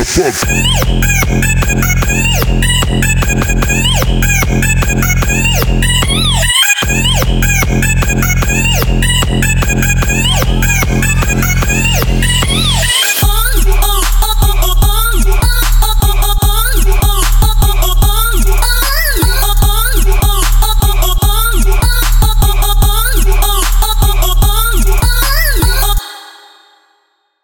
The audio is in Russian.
Motherfucker.